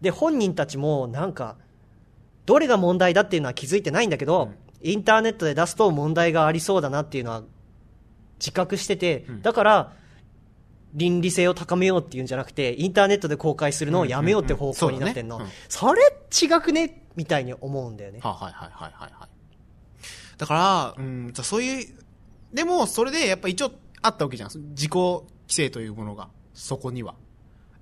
で、本人たちもなんか、どれが問題だっていうのは気づいてないんだけど、インターネットで出すと問題がありそうだなっていうのは自覚してて、だから、倫理性を高めようっていうんじゃなくて、インターネットで公開するのをやめようって方向になってんの。うんうんうんそれ違くねみたいに思うんだよね。ははいはいはいはいはい。だから、うん、じゃあそういう、でも、それでやっぱ一応あったわけじゃん。自己規制というものが、そこには。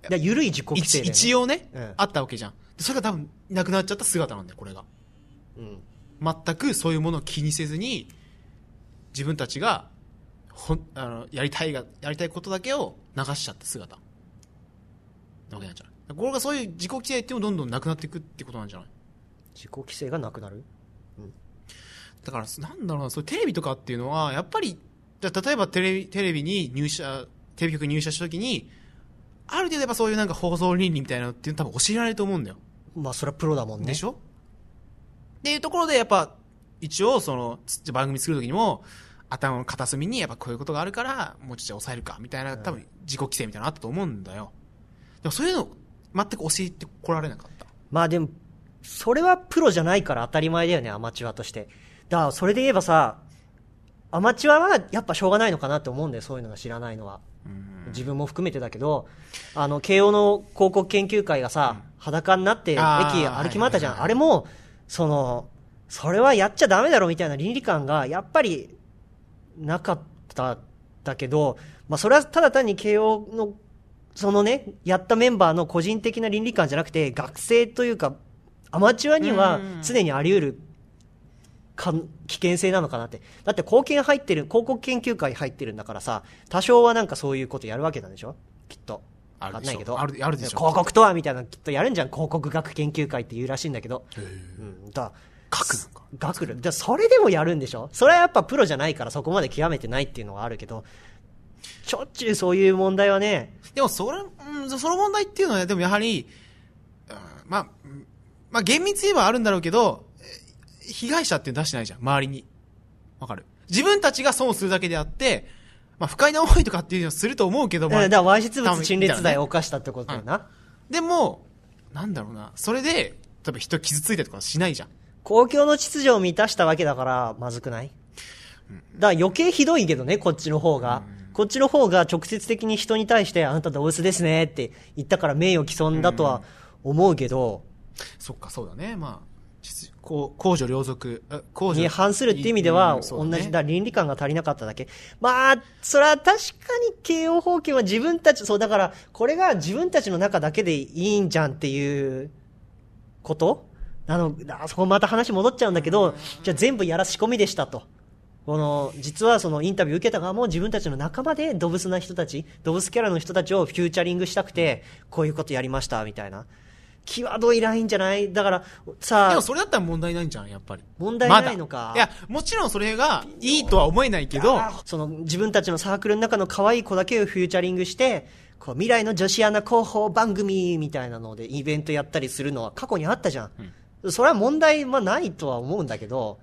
いや緩い自己規制ね一応ね、うんあったわけじゃん。でそれが多分、なくなっちゃった姿なんだよ、これが。うん。全くそういうものを気にせずに、自分たちが、ほん、あの、やりたいが、やりたいことだけを流しちゃった姿。なわけなんじゃないこれがそういう自己規制っていうのもどんどんなくなっていくってことなんじゃない？自己規制がなくなる？だから、なんだろうな、そうテレビとかっていうのは、やっぱり、じゃあ例えばテレビ、テレビに入社、テレビ局に入社した時に、ある程度やっぱそういうなんか放送倫理みたいなのっていうの多分教えられると思うんだよ。まあ、それはプロだもんね。でしょ？っていうところでやっぱ、一応その、つ番組作る時にも、頭の片隅にやっぱこういうことがあるから、もうちょっと抑えるか、みたいな、多分自己規制みたいなのあったと思うんだよ。でもそういうの、全く教えてこられなかった。まあでも、それはプロじゃないから当たり前だよね、アマチュアとして。だから、それで言えばさ、アマチュアはやっぱしょうがないのかなって思うんだよ、そういうのが知らないのは。自分も含めてだけど、あの、慶応の広告研究会がさ、裸になって駅歩き回ったじゃん。あれも、その、それはやっちゃダメだろみたいな倫理観が、やっぱり、なかった、だけど、まあそれはただ単に慶応の、そのね、やったメンバーの個人的な倫理観じゃなくて、学生というか、アマチュアにはうん常にあり得るか危険性なのかなって。だって貢献入ってる、広告研究会入ってるんだからさ、多少はなんかそういうことやるわけなんでしょ？きっと。あるでしょわかんないけど。あるあるでしょ広告とはみたいなのきっとやるんじゃん。広告学研究会って言うらしいんだけど。うん。だ書くなんか。学る。じゃそれでもやるんでしょ？それはやっぱプロじゃないからそこまで極めてないっていうのはあるけど、しょっちゅうそういう問題はね、でも、それ、うん、その問題っていうのはね、でもやはり、うんまあ、うんまあ、厳密に言えばあるんだろうけど、え被害者って出してないじゃん、周りに。わかる自分たちが損するだけであって、まあ、不快な思いとかっていうのをすると思うけど、まあだからわいせつ物陳列罪を犯したってことだよな。でも、なんだろうな、それで、例えば人傷ついたりとかしないじゃん。公共の秩序を満たしたわけだから、まずくない？だから余計ひどいけどね、こっちの方が。こっちの方が直接的に人に対して、あなた動物ですねって言ったから名誉毀損だとは思うけど、そっか、そうだね。まあ、公序良俗、あ公序に反するって意味では、同じだ、倫理観が足りなかっただけ。まあ、それは確かに慶応法権は自分たち、そうだから、これが自分たちの中だけでいいんじゃんっていうこと？あの、あそこまた話戻っちゃうんだけど、じゃあ全部やら仕込みでしたと。この、実はそのインタビュー受けた側も自分たちの仲間で動物な人たち、動物キャラの人たちをフューチャリングしたくて、こういうことやりました、みたいな。際どいラインじゃない？だから、さあ、でもそれだったら問題ないんじゃん、やっぱり。問題ないのか？いや、もちろんそれがいいとは思えないけど、その自分たちのサークルの中の可愛い子だけをフューチャリングして、こう未来の女子アナ広報番組みたいなのでイベントやったりするのは過去にあったじゃん。それは問題はないとは思うんだけど、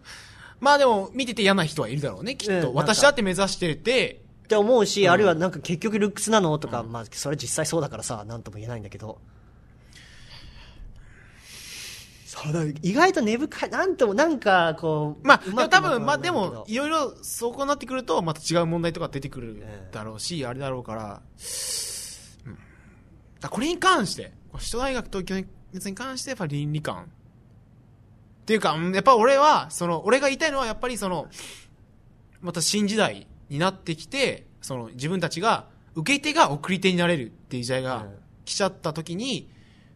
まあでも見てて嫌な人はいるだろうね、きっと。うん私だって目指してて、って思うし、あるいはなんか結局ルックスなの？とか、まあそれ実際そうだからさ、なんとも言えないんだけど。意外と根深い、なんともなんかこう、まあ、多分、まあでも、いろいろ、そこになってくると、また違う問題とか出てくるだろうし、あれだろうから、うん。だこれに関して、首都大学東京熱に関して、やっぱ倫理観。っていうか、うんやっぱ俺は、その、俺が言いたいのは、やっぱりその、また新時代になってきて、その、自分たちが、受け手が送り手になれるっていう時代がうん来ちゃった時に、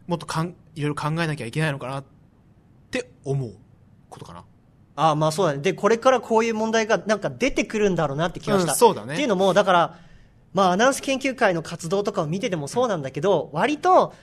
もっとかん、いろいろ考えなきゃいけないのかなって思うことかな。ああまあそうだね。で、これからこういう問題がなんか出てくるんだろうなって気がした。うんそうだねっていうのも、だから、まあアナウンス研究会の活動とかを見ててもそうなんだけど、割と、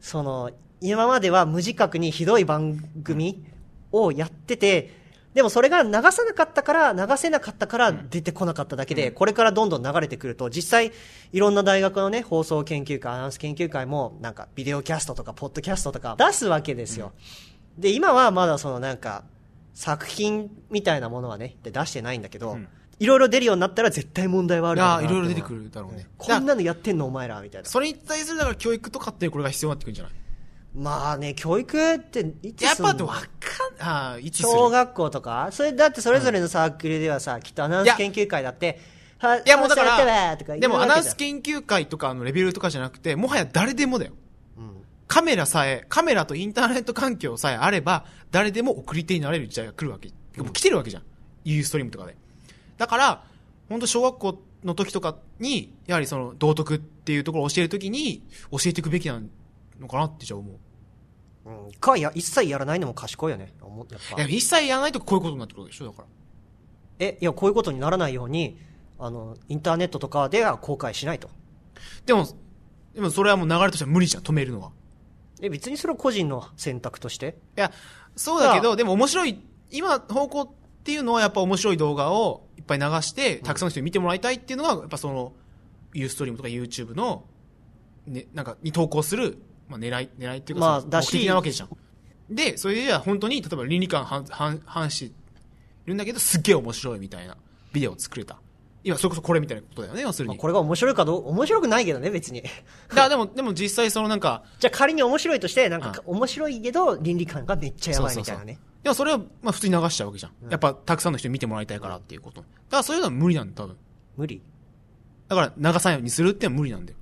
その、今までは無自覚にひどい番組をやってて、でもそれが流さなかったから、流せなかったから出てこなかっただけで、これからどんどん流れてくると、実際、いろんな大学のね、放送研究会、アナウンス研究会も、なんか、ビデオキャストとか、ポッドキャストとか出すわけですよ。で、今はまだそのなんか、作品みたいなものはね、で出してないんだけど、うん。いろいろ出るようになったら絶対問題はあるだろうないろいろ出てくるだろうね。こんなのやってんのお前ら、みたいな。それに対するだから教育とかってこれが必要になってくるんじゃない？まあね、教育っていつやっぱわかん、ああ、いつ小学校とか？それだってそれぞれのサークルではさ、きっとアナウンス研究会だって、はいやもうだからでもアナウンス研究会とかのレベルとかじゃなくて、もはや誰でもだよ。カメラさえ、カメラとインターネット環境さえあれば、誰でも送り手になれる時代が来るわけ。もう来てるわけじゃん。ユーストリームとかで。だから、本当小学校の時とかに、やはりその道徳っていうところを教えるときに、教えていくべきなのかなってじゃあ思う。うん、かや一切やらないのも賢いよね思うやっぱいや、一切やらないとこういうことになってくるでしょ、だから。えいやこういうことにならないようにあのインターネットとかでは公開しないとでも、でもそれはもう流れとしては無理じゃん、止めるのは。え別にそれは個人の選択として？いや、そうだけあど、でも面白い、今、方向っていうのはやっぱ面白い動画をいっぱい流して、たくさんの人に見てもらいたいっていうのが、やっぱその、ユーストリームとか YouTube の、ね、なんか、に投稿する、まあ狙い、狙いっていうか、まあだし目的なわけじゃん。で、それでは本当に、例えば倫理観反、反、反してるんだけど、すっげえ面白いみたいなビデオを作れた。今、それこそこれみたいなことだよね、要するに。まあこれが面白いかどう面白くないけどね別にだからでも、でも実際そのなんか、じゃあ仮に面白いとしてなんか面白いけど倫理観がめっちゃやばいみたいなねでもそれは、まあ普通に流しちゃうわけじゃん。やっぱ、たくさんの人に見てもらいたいからっていうこと。だからそういうのは無理なんだ、多分。無理だから、流さないようにするってのは無理なんだよ。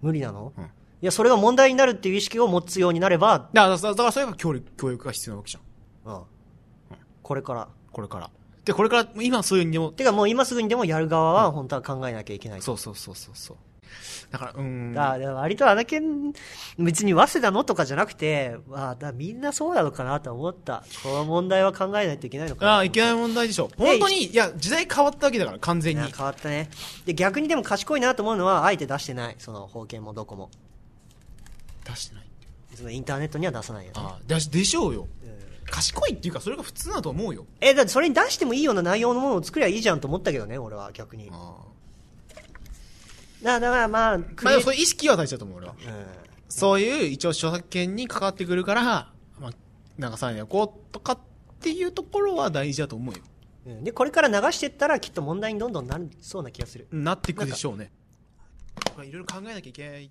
無理なの、うんいやそれが問題になるっていう意識を持つようになれば、だから、だからだからそれが教育、教育が必要なわけじゃん。うん、これからこれから。で、これから、今そういうにでも、てかもう今すぐにでもやる側は本当は考えなきゃいけないとそうそうそうそうそう。だから、うーん。だから割とあの件、別に早稲田のとかじゃなくて、まあ、だみんなそうなのかなと思った。この問題は考えないといけないのかな。ああ、いけない問題でしょ。本当に、いや、時代変わったわけだから、完全に。変わったね。で、逆にでも賢いなと思うのは、あえて出してない。その、法権もどこも。出してない。そのインターネットには出さないよね。ああ、ででしょうよ。うん賢いっていうか、それが普通だと思うよ。え、だってそれに出してもいいような内容のものを作りゃいいじゃんと思ったけどね、俺は逆に。だかあら、だからまあ、あ。まあ、そういう意識は大事だと思う、俺は。うんそういう、一応著作権に関わってくるから、まあ、流さないでおこうとかっていうところは大事だと思うよ。うんで、これから流してったらきっと問題にどんどんなりそうな気がする。なっていくでしょうね。いろいろ考えなきゃいけない。